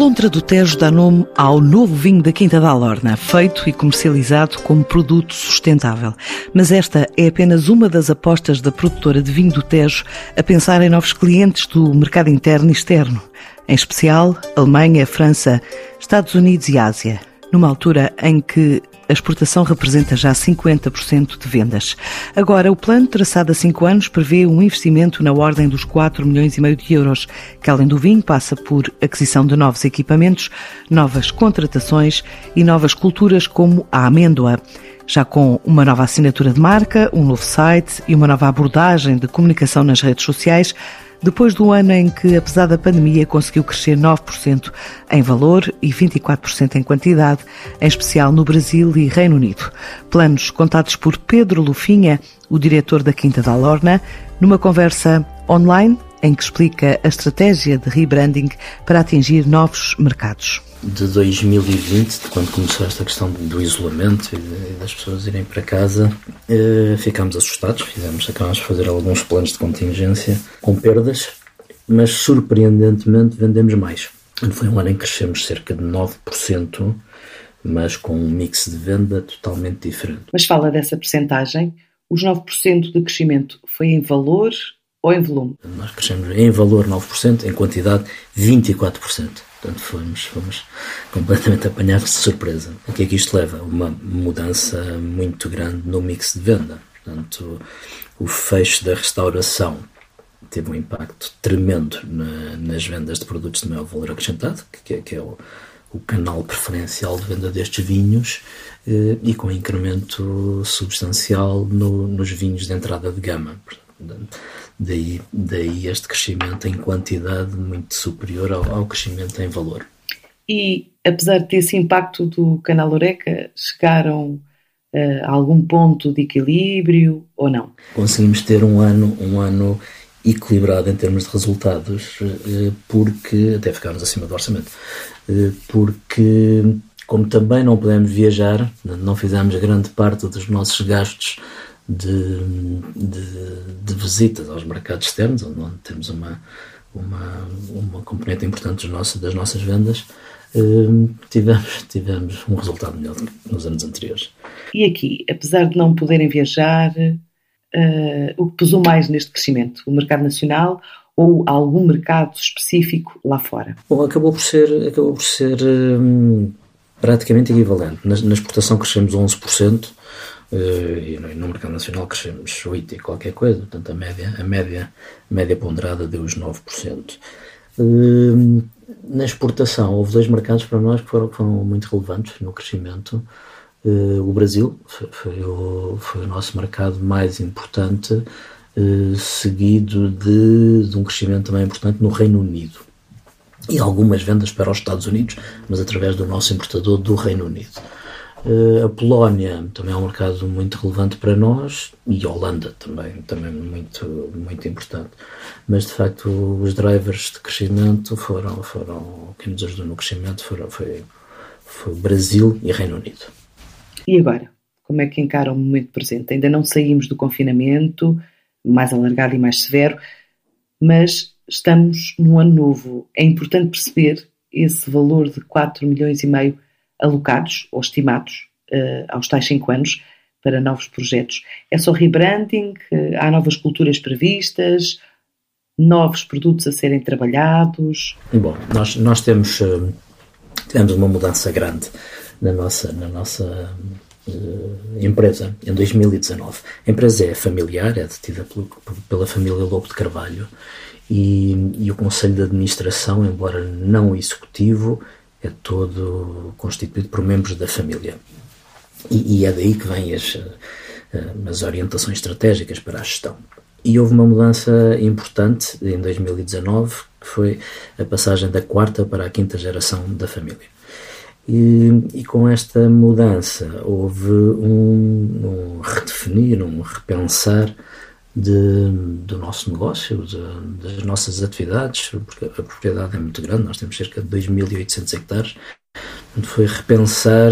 lontra do Tejo dá nome ao novo vinho da Quinta da Alorna, feito e comercializado como produto sustentável. Mas esta é apenas uma das apostas da produtora de vinho do Tejo a pensar em novos clientes do mercado interno e externo, em especial Alemanha, França, Estados Unidos e Ásia, numa altura em que a exportação representa já 50% de vendas. Agora, o plano traçado a cinco anos prevê um investimento na ordem dos 4 milhões e meio de euros, que além do vinho passa por aquisição de novos equipamentos, novas contratações e novas culturas como a amêndoa já com uma nova assinatura de marca, um novo site e uma nova abordagem de comunicação nas redes sociais, depois do ano em que, apesar da pandemia, conseguiu crescer 9% em valor e 24% em quantidade, em especial no Brasil e Reino Unido. Planos contados por Pedro Lufinha, o diretor da Quinta da Lorna, numa conversa online em que explica a estratégia de rebranding para atingir novos mercados de 2020, de quando começou esta questão do isolamento e das pessoas irem para casa, eh, ficámos assustados, fizemos, acabámos de fazer alguns planos de contingência com perdas, mas surpreendentemente vendemos mais. Foi um ano em que crescemos cerca de 9%, mas com um mix de venda totalmente diferente. Mas fala dessa percentagem, os 9% de crescimento foi em valor ou em volume? Nós crescemos em valor 9%, em quantidade 24%. Portanto, fomos, fomos completamente apanhados de surpresa. O que é que isto leva? Uma mudança muito grande no mix de venda. Portanto, o fecho da restauração teve um impacto tremendo na, nas vendas de produtos de maior valor acrescentado, que, é, que é o, o, canal preferencial de venda destes vinhos, eh, e com incremento substancial no, nos vinhos de entrada de gama. Daí, daí este crescimento em quantidade muito superior ao, ao crescimento em valor. E apesar desse impacto do canal Oreca, chegaram uh, a algum ponto de equilíbrio ou não? Conseguimos ter um ano, um ano equilibrado em termos de resultados, uh, porque até ficámos acima do orçamento, uh, porque como também não podemos viajar, não fizemos grande parte dos nossos gastos de, de, de, visitas aos mercados externos, onde, temos uma, uma, uma componente importante dos nossos, das nossas vendas, uh, tivemos, tivemos um resultado melhor do que nos anos anteriores. E aqui, apesar de não poderem viajar, uh, o que pesou mais neste crescimento? O mercado nacional ou algum mercado específico lá fora? Bom, acabou por ser, acabou por ser um, praticamente equivalente. Na, na exportação crescemos 11%, eh, e no mercado nacional crescemos 8 e qualquer coisa, portanto a média, a média, a média ponderada deu os 9%. Eh, na exportação, houve dois mercados para nós que foram, foram muito relevantes no crescimento. Eh, o Brasil foi, foi, o, foi o nosso mercado mais importante, seguido de, de um crescimento também importante no Reino Unido e algumas vendas para os Estados Unidos, mas através do nosso importador do Reino Unido. Uh, a Polónia também é um mercado muito relevante para nós e a Holanda também, também muito, muito importante. Mas de facto os drivers de crescimento foram, foram quem nos ajudou no crescimento foram, foi, foi Brasil e Reino Unido. E agora? Como é que encara o momento presente? Ainda não saímos do confinamento mais alargado e mais severo, mas estamos num ano novo. É importante perceber esse valor de 4 milhões e meio alocados ou estimados uh, aos tais 5 anos para novos projetos. É só rebranding, uh, há novas culturas previstas, novos produtos a serem trabalhados. Bom, nós, nós temos, uh, uma mudança grande na nossa, na nossa empresa em 2019. A empresa é familiar, é detida pelo, pela família Lobo de Carvalho e, e o Conselho de Administração, embora não executivo, é todo constituído por membros da família. E, e é daí que vêm as, eh, as orientações estratégicas para a gestão. E houve uma mudança importante em 2019, que foi a passagem da quarta para a quinta geração da família. E, e com esta mudança houve um, um redefinir, um repensar de, do nosso negócio, de, das nossas atividades, porque a propriedade é muito grande, nós temos cerca de 2.800 hectares. Foi repensar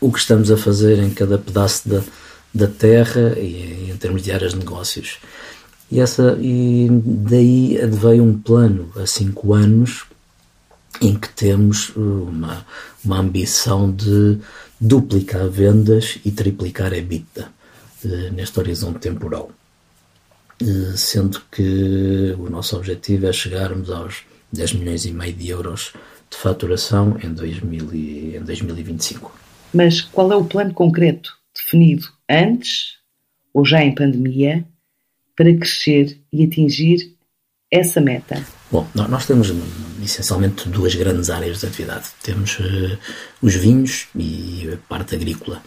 o que estamos a fazer em cada pedaço da, da terra e em termos de áreas de negócios. E, essa, e daí veio um plano a cinco anos em que temos uma, uma ambição de duplicar vendas e triplicar a EBITDA eh, neste horizonte temporal. Eh, sendo que o nosso objetivo é chegarmos aos 10 milhões e meio de euros de faturação em, 2000 e, em 2025. Mas qual é o plano concreto definido antes ou já em pandemia para crescer e atingir essa meta? Bom, nós temos essencialmente duas grandes áreas de atividade. Temos uh, os vinhos e a parte agrícola.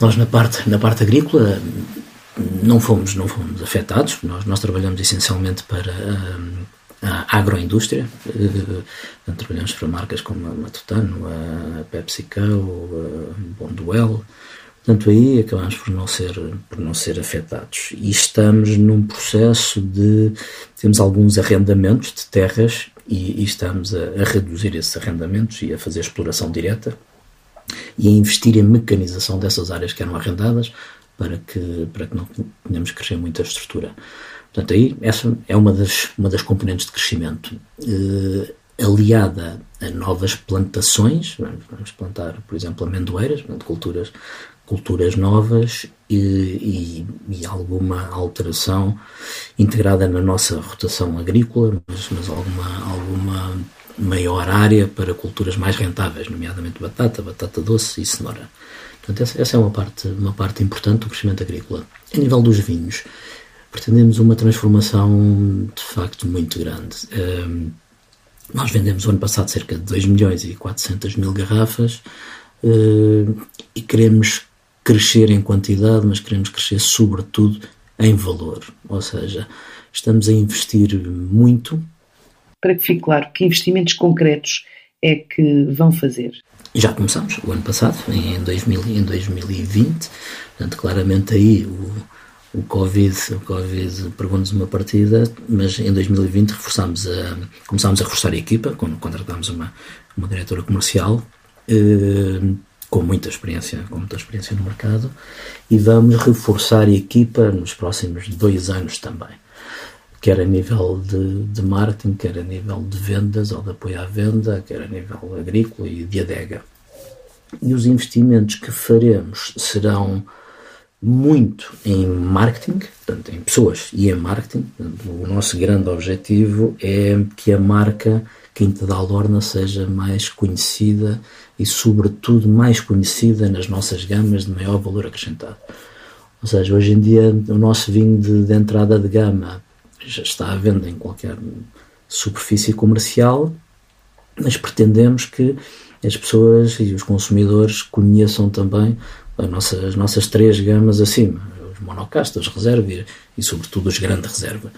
Nós na parte, na parte agrícola não fomos, não fomos afetados. Nós, nós trabalhamos essencialmente para uh, a agroindústria. Uh, trabalhamos para marcas como a Matutano, a PepsiCo, a Bonduel, Portanto, aí acabamos por não ser, por não ser afetados. E estamos num processo de. Temos alguns arrendamentos de terras e, e estamos a, a, reduzir esses arrendamentos e a fazer exploração direta e a investir em mecanização dessas áreas que eram arrendadas para que, para que não tenhamos que crescer muito a estrutura. Portanto, aí essa é uma das, uma das componentes de crescimento. Eh, aliada a novas plantações, vamos plantar, por exemplo, amendoeiras, portanto, culturas culturas novas e, e, e, alguma alteração integrada na nossa rotação agrícola, mas, mas, alguma, alguma maior área para culturas mais rentáveis, nomeadamente batata, batata doce e cenoura. Portanto, essa, é uma parte, uma parte importante do crescimento agrícola. A nível dos vinhos, pretendemos uma transformação de facto muito grande. Um, nós vendemos ano passado cerca de 2 milhões e 400 mil garrafas uh, e queremos crescer em quantidade, mas queremos crescer sobretudo em valor. Ou seja, estamos a investir muito. Para que fique claro, que investimentos concretos é que vão fazer? Já começamos o ano passado, em, 2000, em 2020, portanto, claramente aí o, o Covid, o COVID pegou-nos uma partida, mas em 2020 reforçámos a, começámos a reforçar a equipa, quando contratámos uma, uma diretora comercial, eh, com muita experiência, com muita experiência no mercado, e vamos reforçar a equipa nos próximos dois anos também, quer a nível de, de marketing, quer a nível de vendas ou de apoio à venda, quer a nível agrícola e de adega. E os investimentos que faremos serão muito em marketing, portanto, em pessoas e em marketing. O nosso grande objetivo é que a marca Quinta da Alorna seja mais conhecida e, sobretudo, mais conhecida nas nossas gamas de maior valor acrescentado. Ou seja, hoje em dia o nosso vinho de, de entrada de gama já está à venda em qualquer superfície comercial, mas pretendemos que as pessoas e os consumidores conheçam também as nossas, as nossas três gamas acima, os monocastas, reserva e, e, sobretudo os grande reserva.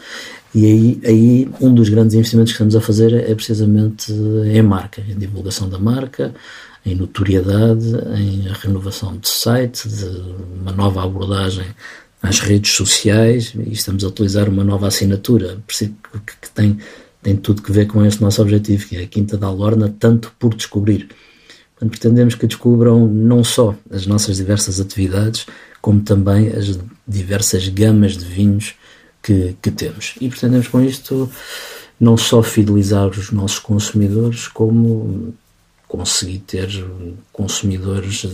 E aí, aí um dos grandes investimentos que estamos a fazer é precisamente em marca, em divulgação da marca, em notoriedade, em renovação de site, de uma nova abordagem às redes sociais e estamos a utilizar uma nova assinatura que tem, tem tudo que ver com este nosso objetivo, que é a Quinta da Alorna, tanto por descobrir. Portanto, pretendemos que descubram não só as nossas diversas atividades, como também as diversas gamas de vinhos que, que temos. E pretendemos com isto não só fidelizar os nossos consumidores, como conseguir ter consumidores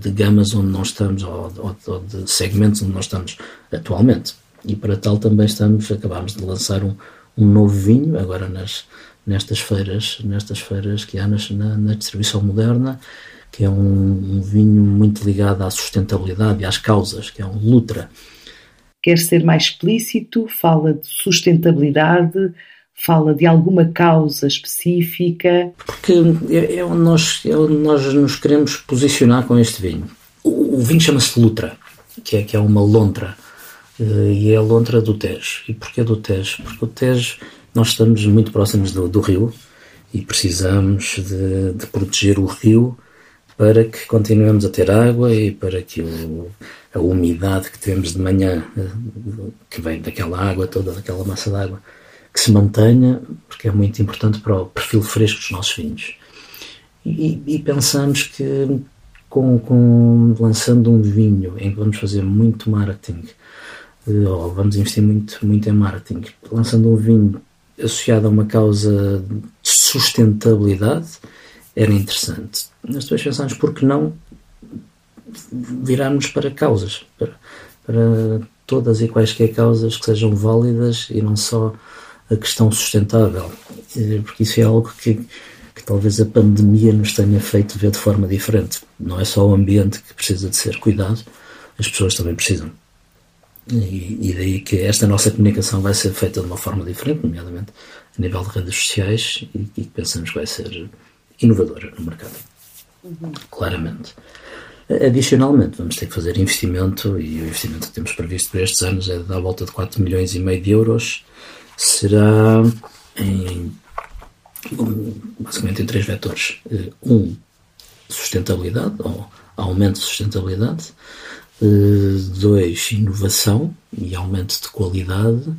de gamas onde não estamos ou, ou, ou, de segmentos onde nós estamos atualmente. E para tal também estamos, acabámos de lançar um, um novo vinho agora nas, nestas feiras, nestas feiras que há nas, na, na distribuição moderna, que é um, um, vinho muito ligado à sustentabilidade e às causas, que é um Lutra. Quer ser mais explícito? Fala de sustentabilidade, fala de alguma causa específica? Porque é, é, onde, nós, é onde nós nos queremos posicionar com este vinho. O, o vinho chama-se Lutra, que é, que é uma lontra, eh, e é a lontra do Tejo. E porquê do Tejo? Porque o Tejo, nós estamos muito próximos do, do rio e precisamos de, de, proteger o rio para que continuemos a ter água e para que o, a umidade que temos de manhã, eh, que vem daquela água toda, daquela massa d'água, que se mantenha, porque é muito importante para o perfil fresco dos nossos vinhos. E, e pensamos que com, com, lançando um vinho em que vamos fazer muito marketing, eh, ou vamos investir muito, muito em marketing, lançando um vinho associado a uma causa de sustentabilidade, era interessante. Nós depois pensámos, por que não virarmos para causas, para, para todas e quaisquer causas que sejam válidas e não só a questão sustentável, porque isso é algo que, que talvez a pandemia nos tenha feito ver de forma diferente. Não é só o ambiente que precisa de ser cuidado, as pessoas também precisam. E, e daí que esta nossa comunicação vai ser feita de uma forma diferente, nomeadamente a nível de redes sociais, e, e pensamos que vai ser inovadora no mercado. Uhum. Claramente. Adicionalmente, vamos ter que fazer investimento, e o investimento que temos previsto para estes anos é da volta de 4 milhões e meio de euros. Será em, basicamente em três vetores. Um, sustentabilidade, ou aumento de sustentabilidade. Dois, inovação e aumento de qualidade.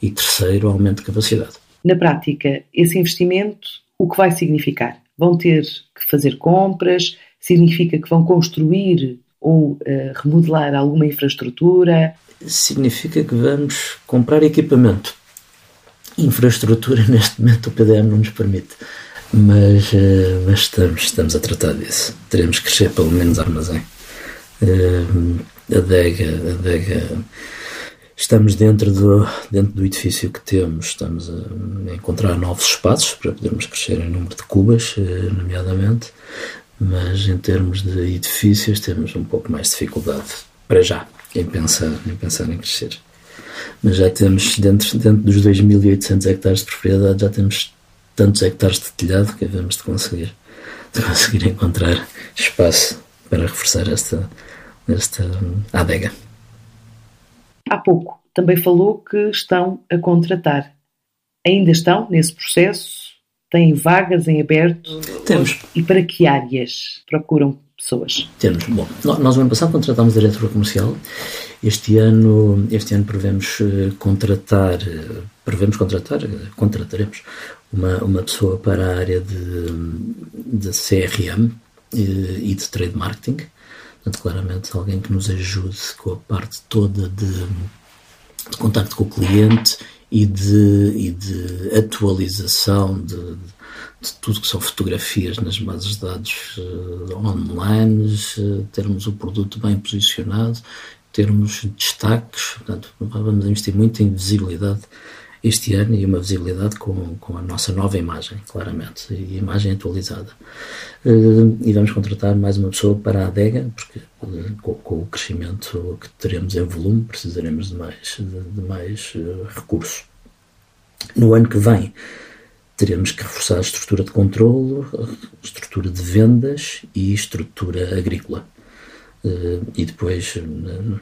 E terceiro, aumento de capacidade. Na prática, esse investimento, o que vai significar? Vão ter que fazer compras, significa que vão construir ou uh, remodelar alguma infraestrutura? Significa que vamos comprar equipamento. Infraestrutura, neste momento, o PDM não nos permite. Mas, uh, mas estamos, estamos a tratar disso. Teremos que crescer pelo menos armazém. Uh, adega, adega estamos dentro do, dentro do edifício que temos, estamos a encontrar novos espaços para podermos crescer em número de cubas, nomeadamente, mas em termos de edifícios temos um pouco mais de dificuldade para já em pensar em, pensar em crescer. Mas já temos, dentro, dentro dos 2.800 hectares de propriedade, já temos tantos hectares de telhado que devemos de conseguir, de conseguir encontrar espaço para reforçar esta, esta adega. Há pouco também falou que estão a contratar. Ainda estão nesse processo? Têm vagas em aberto? Temos. E para que áreas procuram pessoas? Temos. Bom, nós no ano passado contratámos diretor comercial. Este ano, este ano prevemos eh, contratar, eh, prevemos contratar, eh, contrataremos uma, uma pessoa para a área de, de CRM e de trade marketing. Portanto, claramente alguém que nos ajude com a parte toda de, de contacto com o cliente e de, e de atualização de, de, tudo que são fotografias nas bases de dados uh, online, uh, termos o produto bem posicionado, termos destaques, portanto, vamos investir muito em visibilidade este ano e uma visibilidade com, com a nossa nova imagem, claramente, e imagem atualizada. Uh, e vamos contratar mais uma pessoa para a adega, porque uh, com, com, o crescimento que teremos em volume, precisaremos de mais, de, de mais uh, recursos. No ano que vem, teremos que reforçar a estrutura de controlo, estrutura de vendas e estrutura agrícola. e depois,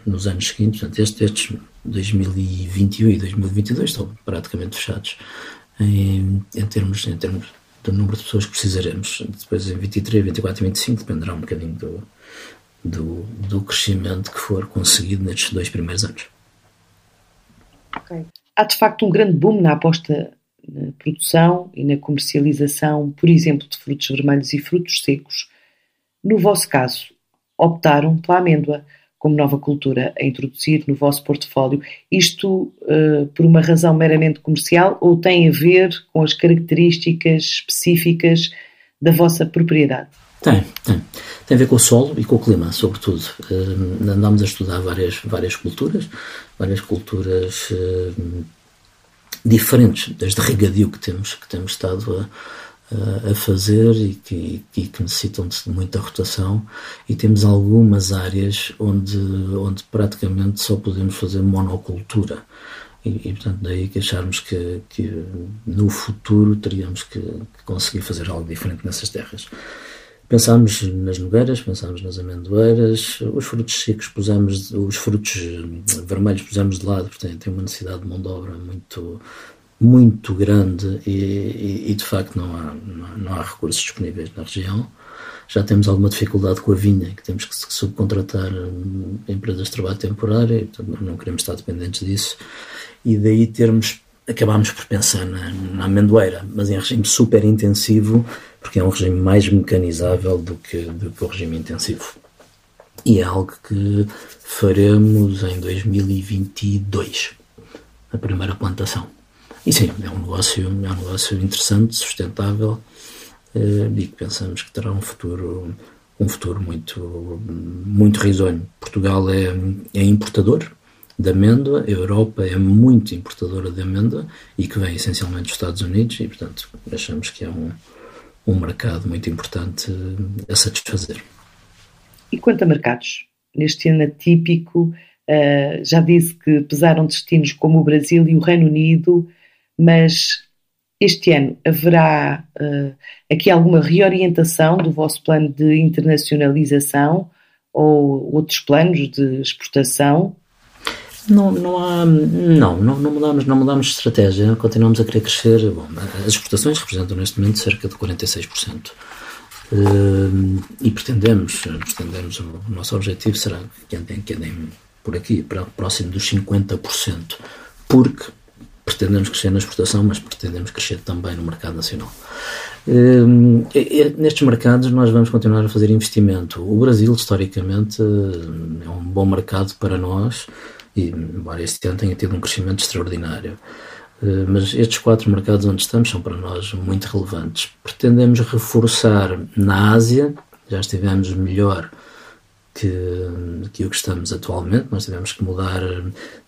nos anos seguintes, portanto, estes 2021 e 2022 estão praticamente fechados em, em, termos, em termos do número de pessoas que precisaremos. Depois em 23, 24 e 25 dependerá um bocadinho do, do, do crescimento que for conseguido nestes dois primeiros anos. Ok. Há de facto um grande boom na aposta na produção e na comercialização, por exemplo, de frutos vermelhos e frutos secos. No vosso caso, optaram pela amêndoa como nova cultura a introduzir no vosso portfólio, isto uh, por uma razão meramente comercial ou tem a ver com as características específicas da vossa propriedade? Tem, tem. Tem a ver com o solo e com o clima, sobretudo. Uh, andamos a estudar várias, várias culturas, várias culturas uh, diferentes, desde regadio que temos, que temos estado a, a fazer e que, que, necessitam de muita rotação e temos algumas áreas onde, onde praticamente só podemos fazer monocultura e, e portanto daí que acharmos que, que no futuro teríamos que, que, conseguir fazer algo diferente nessas terras. Pensámos nas nogueiras, pensámos nas amendoeiras, os frutos secos pusemos, os frutos vermelhos pusemos de lado, porque tem uma necessidade de mão de obra muito, muito grande e, e, e de facto não há, não, há recursos disponíveis na região. Já temos alguma dificuldade com a vinha, que temos que subcontratar hum, empresas de trabalho temporário, não queremos estar dependentes disso. E daí termos, acabámos por pensar na, na amendoeira, mas em regime super intensivo, porque é um regime mais mecanizável do que, do que o regime intensivo. E é algo que faremos em 2022, a primeira plantação E sim, é um negócio, é um negócio interessante, sustentável eh, e que pensamos que terá um futuro um futuro muito muito risonho. Portugal é, é importador de amêndoa, a Europa é muito importadora de amêndoa e que vem essencialmente dos Estados Unidos e, portanto, achamos que é um, um mercado muito importante a satisfazer. E quanto a mercados? Neste ano atípico, uh, já disse que pesaram destinos como o Brasil e o Reino Unido, mas este ano haverá uh, aqui alguma reorientação do vosso plano de internacionalização ou outros planos de exportação? Não, não há, não, não, não mudamos, não mudamos de estratégia, continuamos a querer crescer. Bom, as exportações representam neste momento cerca de 46%. Uh, e pretendemos, pretendemos, o nosso objetivo será que andem, que andem por aqui, para próximo dos 50%, porque pretendemos crescer na exportação, mas pretendemos crescer também no mercado nacional. Uh, nestes mercados nós vamos continuar a fazer investimento. O Brasil, historicamente, é um bom mercado para nós e embora este ano tenha tido um crescimento extraordinário. Eh, mas estes quatro mercados onde estamos são para nós muito relevantes. Pretendemos reforçar na Ásia, já estivemos melhor que, que o que estamos atualmente. Nós tivemos que mudar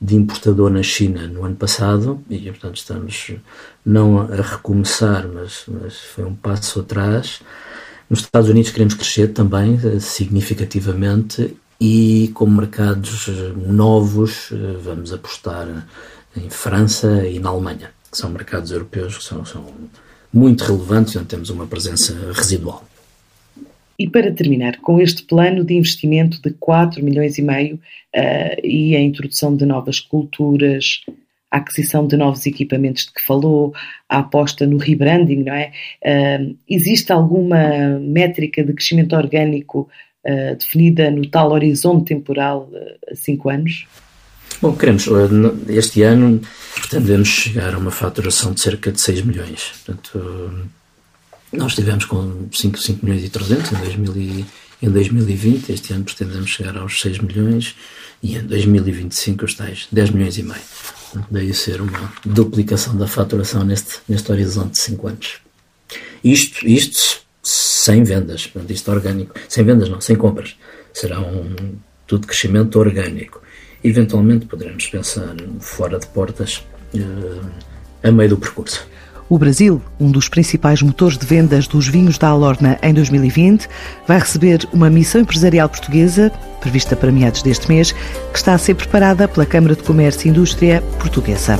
de importador na China no ano passado e, portanto, estamos não a recomeçar, mas, mas foi um passo atrás. Nos Estados Unidos queremos crescer também eh, significativamente e com mercados novos eh, vamos apostar em França e na Alemanha, que são mercados europeus que são, são muito relevantes e onde temos uma presença residual. E para terminar, com este plano de investimento de 4 milhões e meio uh, e a introdução de novas culturas, a aquisição de novos equipamentos de que falou, a aposta no rebranding, não é? Uh, existe alguma métrica de crescimento orgânico uh, definida no tal horizonte temporal a 5 anos? Bom, queremos, este ano pretendemos chegar a uma faturação de cerca de 6 milhões. Portanto, nós estivemos com 5, 5 milhões e 300 em, 2000 e, em 2020, este ano pretendemos chegar aos 6 milhões e em 2025 os tais 10 milhões e meio. Daí ser uma duplicação da faturação neste, neste horizonte de 5 anos. Isto, isto sem vendas, portanto, isto orgânico, sem vendas não, sem compras, será um tudo crescimento orgânico. Eventualmente poderemos pensar fora de portas uh, a meio do percurso. O Brasil, um dos principais motores de vendas dos vinhos da Alorna em 2020, vai receber uma missão empresarial portuguesa, prevista para meados deste mês, que está a ser preparada pela Câmara de Comércio e Indústria Portuguesa.